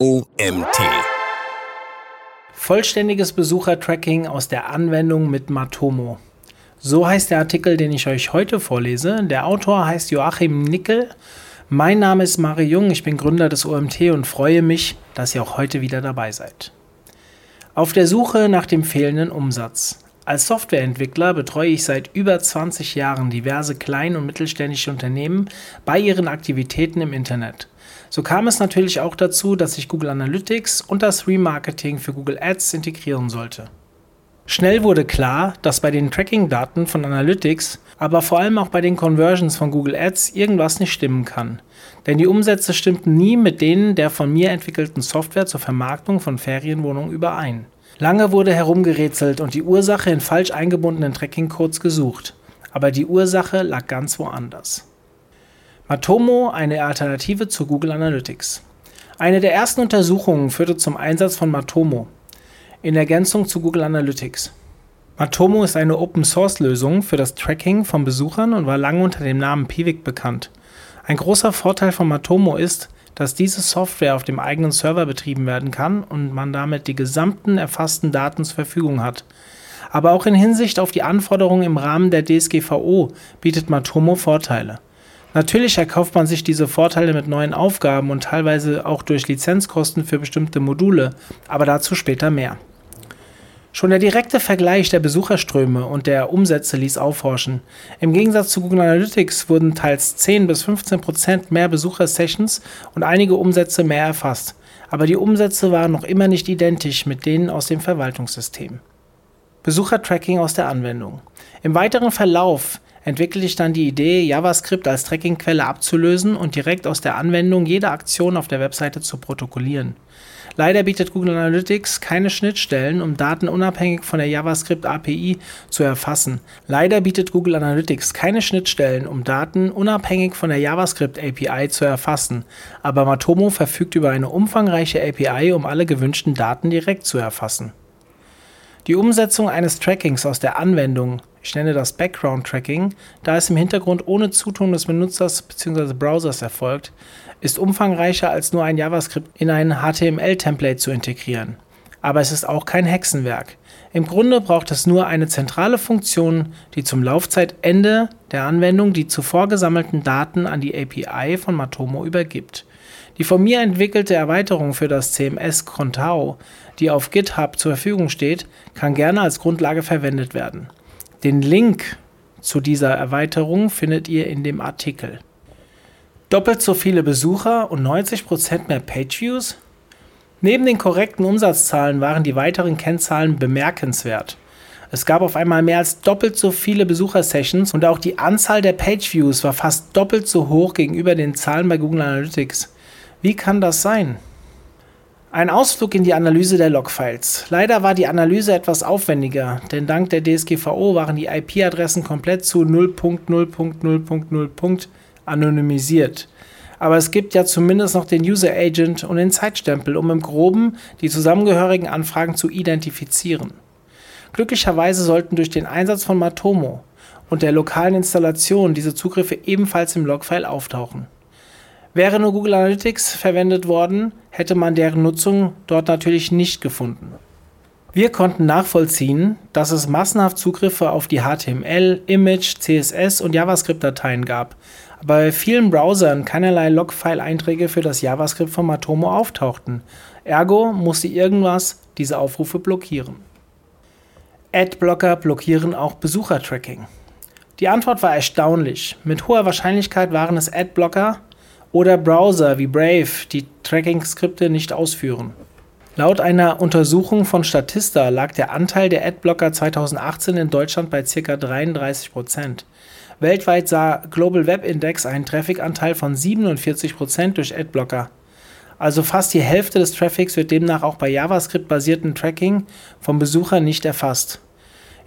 OMT. Vollständiges Besuchertracking aus der Anwendung mit Matomo. So heißt der Artikel, den ich euch heute vorlese. Der Autor heißt Joachim Nickel. Mein Name ist Mari Jung, ich bin Gründer des OMT und freue mich, dass ihr auch heute wieder dabei seid. Auf der Suche nach dem fehlenden Umsatz. Als Softwareentwickler betreue ich seit über 20 Jahren diverse klein- und mittelständische Unternehmen bei ihren Aktivitäten im Internet. So kam es natürlich auch dazu, dass ich Google Analytics und das Remarketing für Google Ads integrieren sollte. Schnell wurde klar, dass bei den Tracking-Daten von Analytics, aber vor allem auch bei den Conversions von Google Ads irgendwas nicht stimmen kann. Denn die Umsätze stimmten nie mit denen der von mir entwickelten Software zur Vermarktung von Ferienwohnungen überein. Lange wurde herumgerätselt und die Ursache in falsch eingebundenen Tracking-Codes gesucht. Aber die Ursache lag ganz woanders. Matomo eine Alternative zu Google Analytics. Eine der ersten Untersuchungen führte zum Einsatz von Matomo in Ergänzung zu Google Analytics. Matomo ist eine Open-Source-Lösung für das Tracking von Besuchern und war lange unter dem Namen Piwik bekannt. Ein großer Vorteil von Matomo ist, dass diese Software auf dem eigenen Server betrieben werden kann und man damit die gesamten erfassten Daten zur Verfügung hat. Aber auch in Hinsicht auf die Anforderungen im Rahmen der DSGVO bietet Matomo Vorteile. Natürlich erkauft man sich diese Vorteile mit neuen Aufgaben und teilweise auch durch Lizenzkosten für bestimmte Module, aber dazu später mehr. Schon der direkte Vergleich der Besucherströme und der Umsätze ließ aufhorchen. Im Gegensatz zu Google Analytics wurden teils 10 bis 15 Prozent mehr Besuchersessions und einige Umsätze mehr erfasst. Aber die Umsätze waren noch immer nicht identisch mit denen aus dem Verwaltungssystem. Besuchertracking aus der Anwendung. Im weiteren Verlauf entwickelte ich dann die Idee, JavaScript als Trackingquelle abzulösen und direkt aus der Anwendung jede Aktion auf der Webseite zu protokollieren. Leider bietet Google Analytics keine Schnittstellen, um Daten unabhängig von der JavaScript API zu erfassen. Leider bietet Google Analytics keine Schnittstellen, um Daten unabhängig von der JavaScript API zu erfassen. Aber Matomo verfügt über eine umfangreiche API, um alle gewünschten Daten direkt zu erfassen. Die Umsetzung eines Trackings aus der Anwendung, ich nenne das Background Tracking, da es im Hintergrund ohne Zutun des Benutzers bzw. Browsers erfolgt, ist umfangreicher als nur ein JavaScript in ein HTML-Template zu integrieren. Aber es ist auch kein Hexenwerk. Im Grunde braucht es nur eine zentrale Funktion, die zum Laufzeitende der Anwendung die zuvor gesammelten Daten an die API von Matomo übergibt. Die von mir entwickelte Erweiterung für das CMS Contao, die auf GitHub zur Verfügung steht, kann gerne als Grundlage verwendet werden. Den Link zu dieser Erweiterung findet ihr in dem Artikel. Doppelt so viele Besucher und 90% mehr Pageviews? Neben den korrekten Umsatzzahlen waren die weiteren Kennzahlen bemerkenswert. Es gab auf einmal mehr als doppelt so viele Besuchersessions und auch die Anzahl der Pageviews war fast doppelt so hoch gegenüber den Zahlen bei Google Analytics. Wie kann das sein? Ein Ausflug in die Analyse der Logfiles. Leider war die Analyse etwas aufwendiger, denn dank der DSGVO waren die IP-Adressen komplett zu 0.0.0.0 anonymisiert. Aber es gibt ja zumindest noch den User Agent und den Zeitstempel, um im Groben die zusammengehörigen Anfragen zu identifizieren. Glücklicherweise sollten durch den Einsatz von Matomo und der lokalen Installation diese Zugriffe ebenfalls im Logfile auftauchen. Wäre nur Google Analytics verwendet worden, hätte man deren Nutzung dort natürlich nicht gefunden. Wir konnten nachvollziehen, dass es massenhaft Zugriffe auf die HTML, Image, CSS und JavaScript-Dateien gab, aber bei vielen Browsern keinerlei Logfile-Einträge für das JavaScript von Matomo auftauchten. Ergo musste irgendwas diese Aufrufe blockieren. Adblocker blockieren auch Besuchertracking. Die Antwort war erstaunlich. Mit hoher Wahrscheinlichkeit waren es Adblocker oder Browser wie Brave, die Tracking-Skripte nicht ausführen. Laut einer Untersuchung von Statista lag der Anteil der Adblocker 2018 in Deutschland bei ca. 33 Prozent. Weltweit sah Global Web Index einen Traffic-Anteil von 47% durch Adblocker. Also fast die Hälfte des Traffics wird demnach auch bei JavaScript-basierten Tracking vom Besucher nicht erfasst.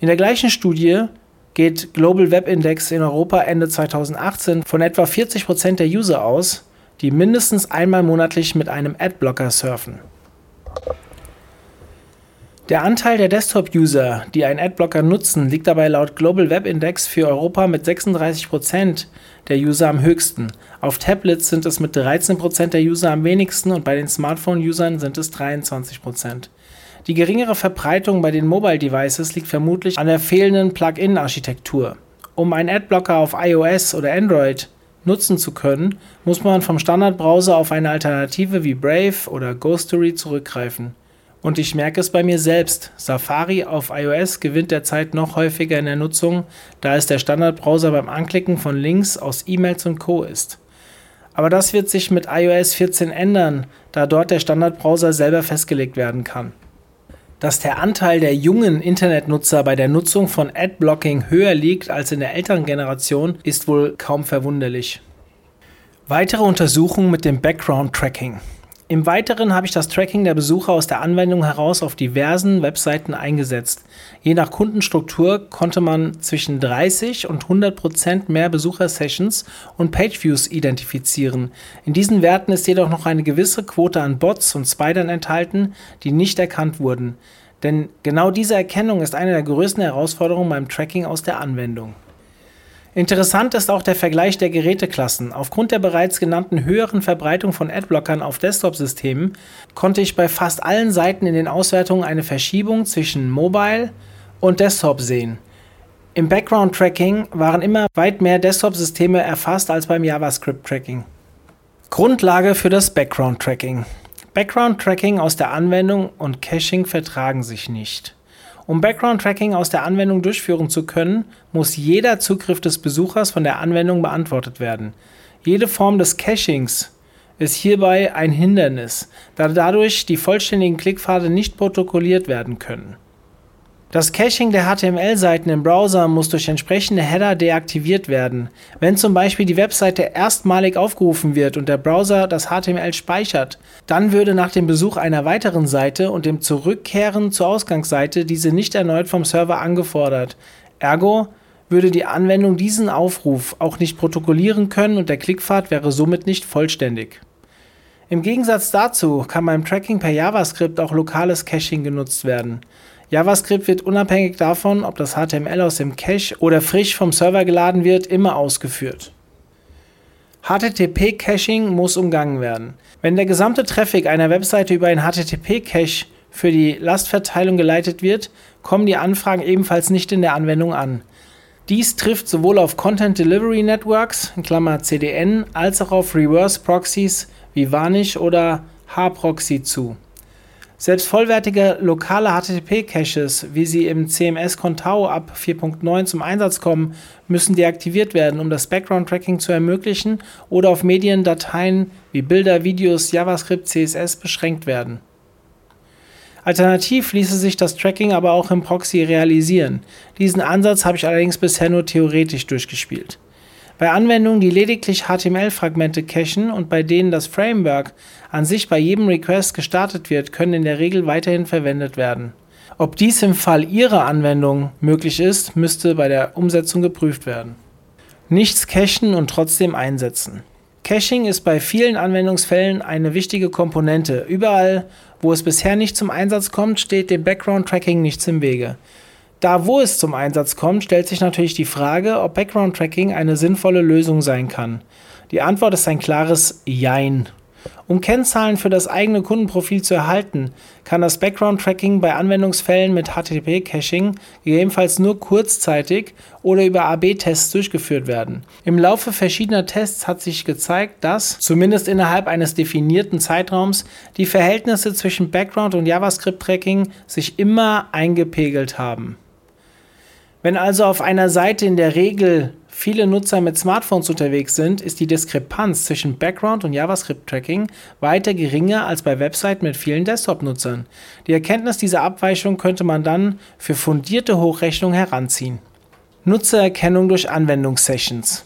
In der gleichen Studie geht Global Web Index in Europa Ende 2018 von etwa 40% der User aus, die mindestens einmal monatlich mit einem Adblocker surfen. Der Anteil der Desktop-User, die einen Adblocker nutzen, liegt dabei laut Global Web Index für Europa mit 36% der User am höchsten. Auf Tablets sind es mit 13% der User am wenigsten und bei den Smartphone-Usern sind es 23%. Die geringere Verbreitung bei den Mobile Devices liegt vermutlich an der fehlenden Plugin-Architektur. Um einen Adblocker auf iOS oder Android nutzen zu können, muss man vom Standardbrowser auf eine Alternative wie Brave oder Ghostery zurückgreifen. Und ich merke es bei mir selbst. Safari auf iOS gewinnt derzeit noch häufiger in der Nutzung, da es der Standardbrowser beim Anklicken von Links aus E-Mails und Co. ist. Aber das wird sich mit iOS 14 ändern, da dort der Standardbrowser selber festgelegt werden kann. Dass der Anteil der jungen Internetnutzer bei der Nutzung von Adblocking höher liegt als in der älteren Generation, ist wohl kaum verwunderlich. Weitere Untersuchungen mit dem Background Tracking. Im Weiteren habe ich das Tracking der Besucher aus der Anwendung heraus auf diversen Webseiten eingesetzt. Je nach Kundenstruktur konnte man zwischen 30 und 100 Prozent mehr Besuchersessions und Pageviews identifizieren. In diesen Werten ist jedoch noch eine gewisse Quote an Bots und Spidern enthalten, die nicht erkannt wurden. Denn genau diese Erkennung ist eine der größten Herausforderungen beim Tracking aus der Anwendung. Interessant ist auch der Vergleich der Geräteklassen. Aufgrund der bereits genannten höheren Verbreitung von Adblockern auf Desktop-Systemen konnte ich bei fast allen Seiten in den Auswertungen eine Verschiebung zwischen Mobile und Desktop sehen. Im Background-Tracking waren immer weit mehr Desktop-Systeme erfasst als beim JavaScript-Tracking. Grundlage für das Background-Tracking. Background-Tracking aus der Anwendung und Caching vertragen sich nicht. Um Background-Tracking aus der Anwendung durchführen zu können, muss jeder Zugriff des Besuchers von der Anwendung beantwortet werden. Jede Form des Cachings ist hierbei ein Hindernis, da dadurch die vollständigen Klickpfade nicht protokolliert werden können. Das Caching der HTML-Seiten im Browser muss durch entsprechende Header deaktiviert werden. Wenn zum Beispiel die Webseite erstmalig aufgerufen wird und der Browser das HTML speichert, dann würde nach dem Besuch einer weiteren Seite und dem Zurückkehren zur Ausgangsseite diese nicht erneut vom Server angefordert. Ergo würde die Anwendung diesen Aufruf auch nicht protokollieren können und der Klickpfad wäre somit nicht vollständig. Im Gegensatz dazu kann beim Tracking per JavaScript auch lokales Caching genutzt werden. JavaScript wird unabhängig davon, ob das HTML aus dem Cache oder frisch vom Server geladen wird, immer ausgeführt. HTTP-Caching muss umgangen werden. Wenn der gesamte Traffic einer Webseite über ein HTTP-Cache für die Lastverteilung geleitet wird, kommen die Anfragen ebenfalls nicht in der Anwendung an. Dies trifft sowohl auf Content Delivery Networks (CDN) als auch auf Reverse Proxies wie Vanish oder Hproxy zu. Selbst vollwertige lokale HTTP-Caches, wie sie im CMS Contao ab 4.9 zum Einsatz kommen, müssen deaktiviert werden, um das Background-Tracking zu ermöglichen oder auf Mediendateien wie Bilder, Videos, JavaScript, CSS beschränkt werden. Alternativ ließe sich das Tracking aber auch im Proxy realisieren. Diesen Ansatz habe ich allerdings bisher nur theoretisch durchgespielt. Bei Anwendungen, die lediglich HTML-Fragmente cachen und bei denen das Framework an sich bei jedem Request gestartet wird, können in der Regel weiterhin verwendet werden. Ob dies im Fall Ihrer Anwendung möglich ist, müsste bei der Umsetzung geprüft werden. Nichts cachen und trotzdem einsetzen. Caching ist bei vielen Anwendungsfällen eine wichtige Komponente. Überall, wo es bisher nicht zum Einsatz kommt, steht dem Background-Tracking nichts im Wege. Da, wo es zum Einsatz kommt, stellt sich natürlich die Frage, ob Background Tracking eine sinnvolle Lösung sein kann. Die Antwort ist ein klares Jein. Um Kennzahlen für das eigene Kundenprofil zu erhalten, kann das Background-Tracking bei Anwendungsfällen mit HTTP-Caching gegebenenfalls nur kurzzeitig oder über AB-Tests durchgeführt werden. Im Laufe verschiedener Tests hat sich gezeigt, dass, zumindest innerhalb eines definierten Zeitraums, die Verhältnisse zwischen Background- und JavaScript-Tracking sich immer eingepegelt haben. Wenn also auf einer Seite in der Regel viele Nutzer mit Smartphones unterwegs sind, ist die Diskrepanz zwischen Background und JavaScript-Tracking weiter geringer als bei Webseiten mit vielen Desktop-Nutzern. Die Erkenntnis dieser Abweichung könnte man dann für fundierte Hochrechnungen heranziehen. Nutzererkennung durch Anwendungssessions.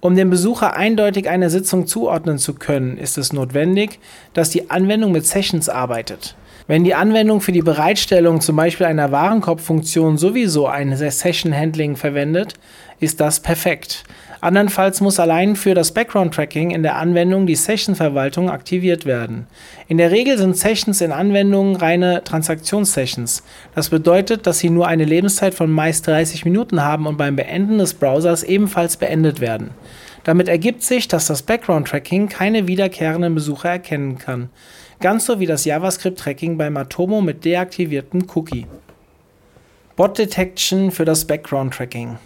Um dem Besucher eindeutig eine Sitzung zuordnen zu können, ist es notwendig, dass die Anwendung mit Sessions arbeitet. Wenn die Anwendung für die Bereitstellung zum Beispiel einer Warenkorbfunktion sowieso ein Session Handling verwendet, ist das perfekt. Andernfalls muss allein für das Background-Tracking in der Anwendung die Session-Verwaltung aktiviert werden. In der Regel sind Sessions in Anwendungen reine Transaktionssessions. Das bedeutet, dass sie nur eine Lebenszeit von meist 30 Minuten haben und beim Beenden des Browsers ebenfalls beendet werden. Damit ergibt sich, dass das Background-Tracking keine wiederkehrenden Besucher erkennen kann. Ganz so wie das JavaScript-Tracking bei Matomo mit deaktiviertem Cookie. Bot Detection für das Background-Tracking.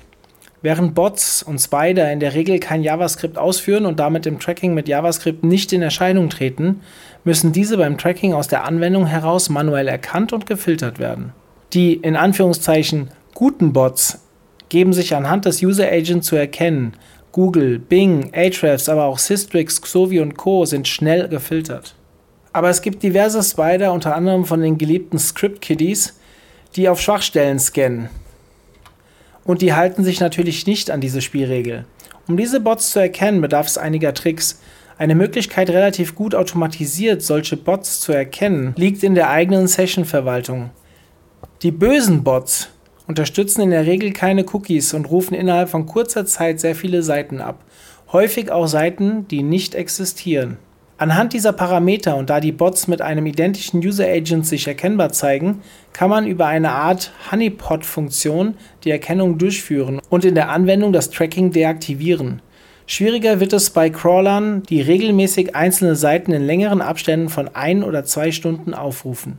Während Bots und Spider in der Regel kein JavaScript ausführen und damit im Tracking mit JavaScript nicht in Erscheinung treten, müssen diese beim Tracking aus der Anwendung heraus manuell erkannt und gefiltert werden. Die in Anführungszeichen guten Bots geben sich anhand des User Agent zu erkennen. Google, Bing, Ahrefs, aber auch Systrix, Xovi und Co. sind schnell gefiltert. Aber es gibt diverse Spider, unter anderem von den geliebten Script Kiddies, die auf Schwachstellen scannen und die halten sich natürlich nicht an diese Spielregel. Um diese Bots zu erkennen, bedarf es einiger Tricks. Eine Möglichkeit, relativ gut automatisiert solche Bots zu erkennen, liegt in der eigenen Session-Verwaltung. Die bösen Bots unterstützen in der Regel keine Cookies und rufen innerhalb von kurzer Zeit sehr viele Seiten ab. Häufig auch Seiten, die nicht existieren. Anhand dieser Parameter und da die Bots mit einem identischen User Agent sich erkennbar zeigen, kann man über eine Art Honeypot-Funktion die Erkennung durchführen und in der Anwendung das Tracking deaktivieren. Schwieriger wird es bei Crawlern, die regelmäßig einzelne Seiten in längeren Abständen von ein oder zwei Stunden aufrufen.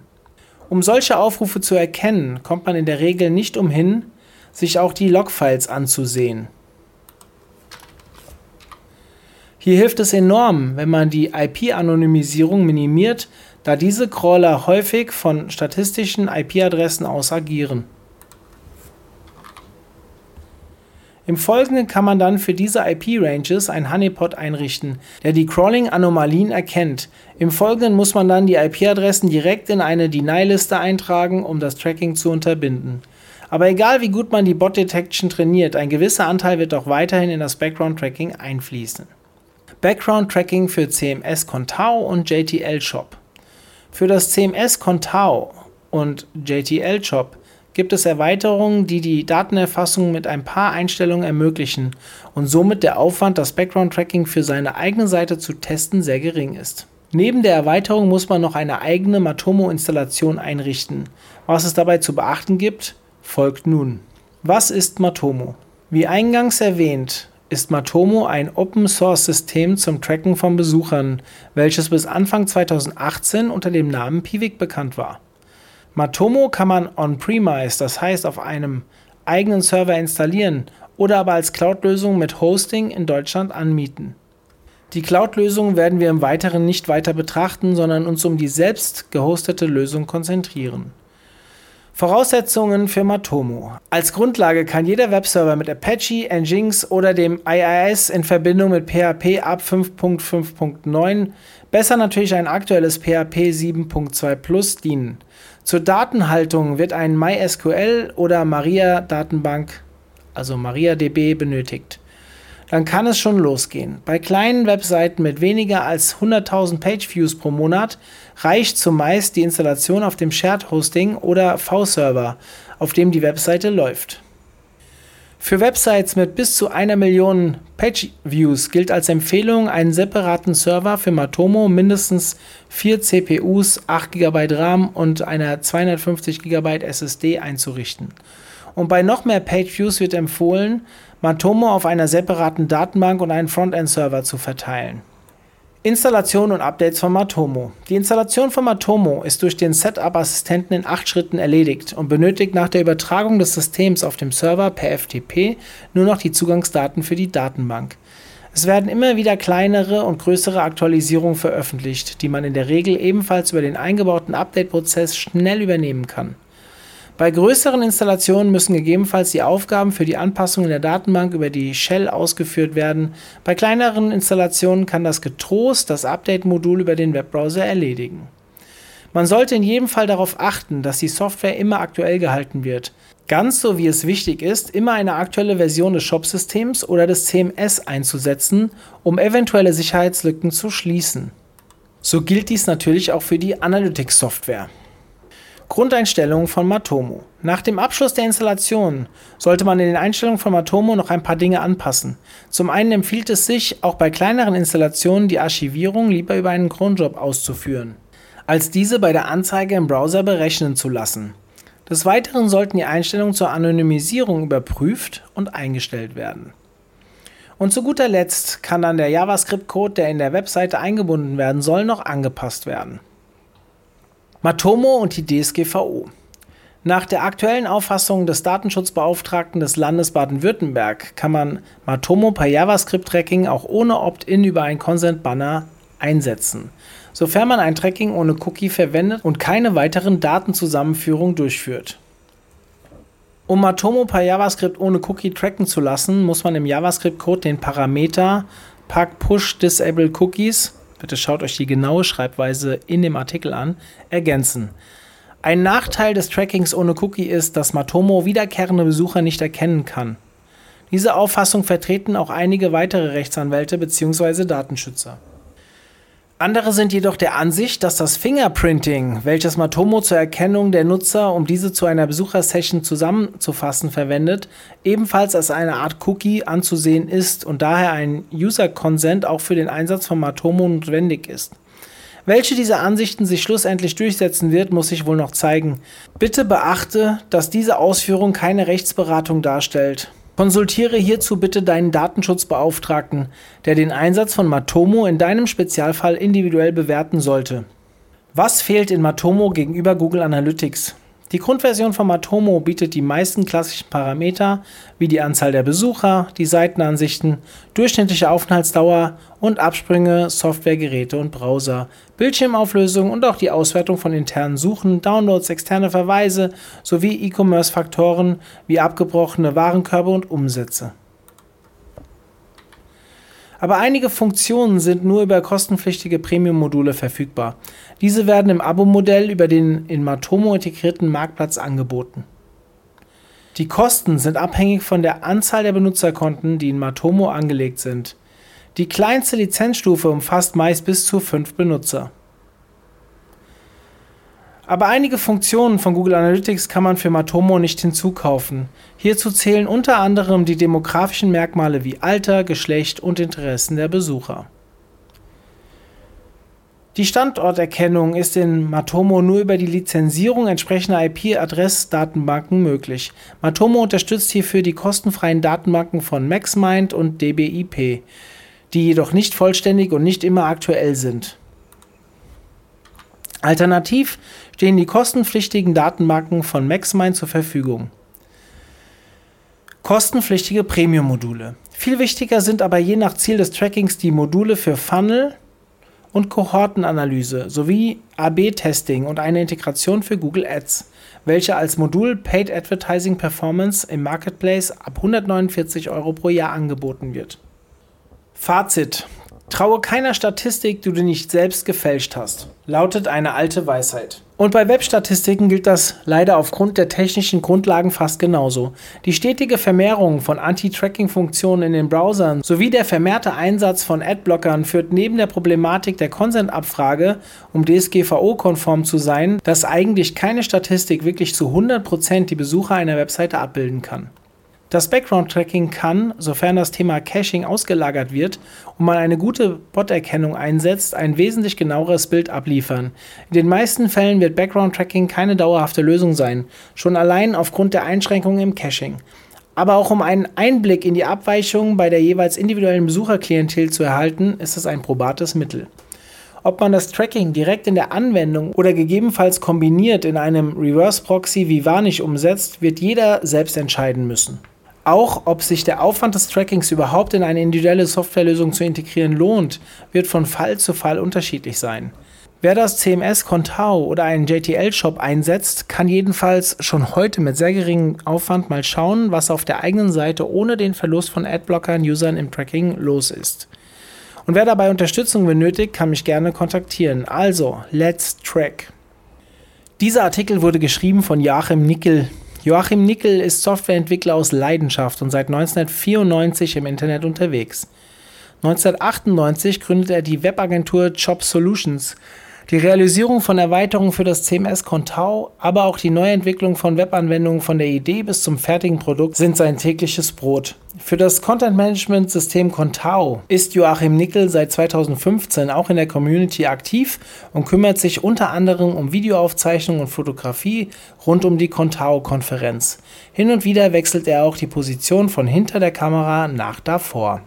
Um solche Aufrufe zu erkennen, kommt man in der Regel nicht umhin, sich auch die Logfiles anzusehen. Hier hilft es enorm, wenn man die IP-Anonymisierung minimiert, da diese Crawler häufig von statistischen IP-Adressen aus agieren. Im Folgenden kann man dann für diese IP-Ranges ein Honeypot einrichten, der die Crawling-Anomalien erkennt. Im Folgenden muss man dann die IP-Adressen direkt in eine Deny-Liste eintragen, um das Tracking zu unterbinden. Aber egal wie gut man die Bot-Detection trainiert, ein gewisser Anteil wird auch weiterhin in das Background-Tracking einfließen. Background Tracking für CMS Contao und JTL Shop. Für das CMS Contao und JTL Shop gibt es Erweiterungen, die die Datenerfassung mit ein paar Einstellungen ermöglichen und somit der Aufwand, das Background Tracking für seine eigene Seite zu testen, sehr gering ist. Neben der Erweiterung muss man noch eine eigene Matomo-Installation einrichten. Was es dabei zu beachten gibt, folgt nun. Was ist Matomo? Wie eingangs erwähnt, ist Matomo ein Open-Source-System zum Tracken von Besuchern, welches bis Anfang 2018 unter dem Namen Piwik bekannt war. Matomo kann man on-premise, das heißt auf einem eigenen Server installieren oder aber als Cloud-Lösung mit Hosting in Deutschland anmieten. Die Cloud-Lösung werden wir im Weiteren nicht weiter betrachten, sondern uns um die selbst gehostete Lösung konzentrieren. Voraussetzungen für Matomo. Als Grundlage kann jeder Webserver mit Apache, Nginx oder dem IIS in Verbindung mit PHP ab 5.5.9, besser natürlich ein aktuelles PHP 7.2 Plus dienen. Zur Datenhaltung wird ein MySQL oder Maria Datenbank, also MariaDB benötigt dann kann es schon losgehen. Bei kleinen Webseiten mit weniger als 100.000 Pageviews pro Monat reicht zumeist die Installation auf dem Shared Hosting oder V-Server, auf dem die Webseite läuft. Für Websites mit bis zu einer Million Pageviews gilt als Empfehlung, einen separaten Server für Matomo, mindestens 4 CPUs, 8 GB RAM und einer 250 GB SSD einzurichten. Und bei noch mehr Pageviews wird empfohlen, Matomo auf einer separaten Datenbank und einen Frontend-Server zu verteilen. Installation und Updates von Matomo. Die Installation von Matomo ist durch den Setup-Assistenten in acht Schritten erledigt und benötigt nach der Übertragung des Systems auf dem Server per FTP nur noch die Zugangsdaten für die Datenbank. Es werden immer wieder kleinere und größere Aktualisierungen veröffentlicht, die man in der Regel ebenfalls über den eingebauten Update-Prozess schnell übernehmen kann. Bei größeren Installationen müssen gegebenenfalls die Aufgaben für die Anpassung in der Datenbank über die Shell ausgeführt werden. Bei kleineren Installationen kann das getrost das Update-Modul über den Webbrowser erledigen. Man sollte in jedem Fall darauf achten, dass die Software immer aktuell gehalten wird. Ganz so wie es wichtig ist, immer eine aktuelle Version des Shop-Systems oder des CMS einzusetzen, um eventuelle Sicherheitslücken zu schließen. So gilt dies natürlich auch für die Analytics-Software. Grundeinstellungen von Matomo. Nach dem Abschluss der Installation sollte man in den Einstellungen von Matomo noch ein paar Dinge anpassen. Zum einen empfiehlt es sich, auch bei kleineren Installationen die Archivierung lieber über einen Cronjob auszuführen, als diese bei der Anzeige im Browser berechnen zu lassen. Des Weiteren sollten die Einstellungen zur Anonymisierung überprüft und eingestellt werden. Und zu guter Letzt kann dann der JavaScript-Code, der in der Webseite eingebunden werden soll, noch angepasst werden. Matomo und die DSGVO. Nach der aktuellen Auffassung des Datenschutzbeauftragten des Landes Baden-Württemberg kann man Matomo per JavaScript-Tracking auch ohne Opt-in über ein Consent-Banner einsetzen, sofern man ein Tracking ohne Cookie verwendet und keine weiteren Datenzusammenführungen durchführt. Um Matomo per JavaScript ohne Cookie tracken zu lassen, muss man im JavaScript-Code den Parameter pack push disable cookies bitte schaut euch die genaue Schreibweise in dem Artikel an, ergänzen. Ein Nachteil des Trackings ohne Cookie ist, dass Matomo wiederkehrende Besucher nicht erkennen kann. Diese Auffassung vertreten auch einige weitere Rechtsanwälte bzw. Datenschützer. Andere sind jedoch der Ansicht, dass das Fingerprinting, welches Matomo zur Erkennung der Nutzer, um diese zu einer Besuchersession zusammenzufassen, verwendet, ebenfalls als eine Art Cookie anzusehen ist und daher ein User Consent auch für den Einsatz von Matomo notwendig ist. Welche dieser Ansichten sich schlussendlich durchsetzen wird, muss sich wohl noch zeigen. Bitte beachte, dass diese Ausführung keine Rechtsberatung darstellt. Konsultiere hierzu bitte deinen Datenschutzbeauftragten, der den Einsatz von Matomo in deinem Spezialfall individuell bewerten sollte. Was fehlt in Matomo gegenüber Google Analytics? Die Grundversion von Matomo bietet die meisten klassischen Parameter wie die Anzahl der Besucher, die Seitenansichten, durchschnittliche Aufenthaltsdauer und Absprünge, Softwaregeräte und Browser, Bildschirmauflösung und auch die Auswertung von internen Suchen, Downloads, externe Verweise sowie E-Commerce-Faktoren wie abgebrochene Warenkörbe und Umsätze. Aber einige Funktionen sind nur über kostenpflichtige Premium-Module verfügbar. Diese werden im Abo-Modell über den in Matomo integrierten Marktplatz angeboten. Die Kosten sind abhängig von der Anzahl der Benutzerkonten, die in Matomo angelegt sind. Die kleinste Lizenzstufe umfasst meist bis zu fünf Benutzer. Aber einige Funktionen von Google Analytics kann man für Matomo nicht hinzukaufen. Hierzu zählen unter anderem die demografischen Merkmale wie Alter, Geschlecht und Interessen der Besucher. Die Standorterkennung ist in Matomo nur über die Lizenzierung entsprechender IP-Adressdatenbanken möglich. Matomo unterstützt hierfür die kostenfreien Datenbanken von MaxMind und DBIP, die jedoch nicht vollständig und nicht immer aktuell sind. Alternativ stehen die kostenpflichtigen Datenbanken von MaxMind zur Verfügung. Kostenpflichtige Premium-Module. Viel wichtiger sind aber je nach Ziel des Trackings die Module für Funnel und Kohortenanalyse sowie AB-Testing und eine Integration für Google Ads, welche als Modul Paid Advertising Performance im Marketplace ab 149 Euro pro Jahr angeboten wird. Fazit. Traue keiner Statistik, die du nicht selbst gefälscht hast, lautet eine alte Weisheit. Und bei Webstatistiken gilt das leider aufgrund der technischen Grundlagen fast genauso. Die stetige Vermehrung von Anti-Tracking-Funktionen in den Browsern sowie der vermehrte Einsatz von Adblockern führt neben der Problematik der Consent-Abfrage, um DSGVO-konform zu sein, dass eigentlich keine Statistik wirklich zu 100% die Besucher einer Webseite abbilden kann. Das Background-Tracking kann, sofern das Thema Caching ausgelagert wird und man eine gute Bot-Erkennung einsetzt, ein wesentlich genaueres Bild abliefern. In den meisten Fällen wird Background-Tracking keine dauerhafte Lösung sein, schon allein aufgrund der Einschränkungen im Caching. Aber auch um einen Einblick in die Abweichungen bei der jeweils individuellen Besucherklientel zu erhalten, ist es ein probates Mittel. Ob man das Tracking direkt in der Anwendung oder gegebenenfalls kombiniert in einem Reverse Proxy wie Varnish umsetzt, wird jeder selbst entscheiden müssen. Auch ob sich der Aufwand des Trackings überhaupt in eine individuelle Softwarelösung zu integrieren lohnt, wird von Fall zu Fall unterschiedlich sein. Wer das CMS Contao oder einen JTL-Shop einsetzt, kann jedenfalls schon heute mit sehr geringem Aufwand mal schauen, was auf der eigenen Seite ohne den Verlust von Adblockern-Usern im Tracking los ist. Und wer dabei Unterstützung benötigt, kann mich gerne kontaktieren. Also, let's track. Dieser Artikel wurde geschrieben von Joachim Nickel, Joachim Nickel ist Softwareentwickler aus Leidenschaft und seit 1994 im Internet unterwegs. 1998 gründete er die Webagentur Job Solutions. Die Realisierung von Erweiterungen für das CMS Contao, aber auch die Neuentwicklung von Webanwendungen von der Idee bis zum fertigen Produkt sind sein tägliches Brot. Für das Content Management System Contao ist Joachim Nickel seit 2015 auch in der Community aktiv und kümmert sich unter anderem um Videoaufzeichnung und Fotografie rund um die Contao-Konferenz. Hin und wieder wechselt er auch die Position von hinter der Kamera nach davor.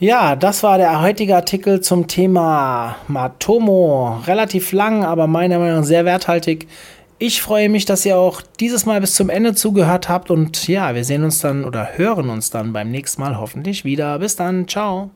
Ja, das war der heutige Artikel zum Thema Matomo. Relativ lang, aber meiner Meinung nach sehr werthaltig. Ich freue mich, dass ihr auch dieses Mal bis zum Ende zugehört habt und ja, wir sehen uns dann oder hören uns dann beim nächsten Mal hoffentlich wieder. Bis dann, ciao.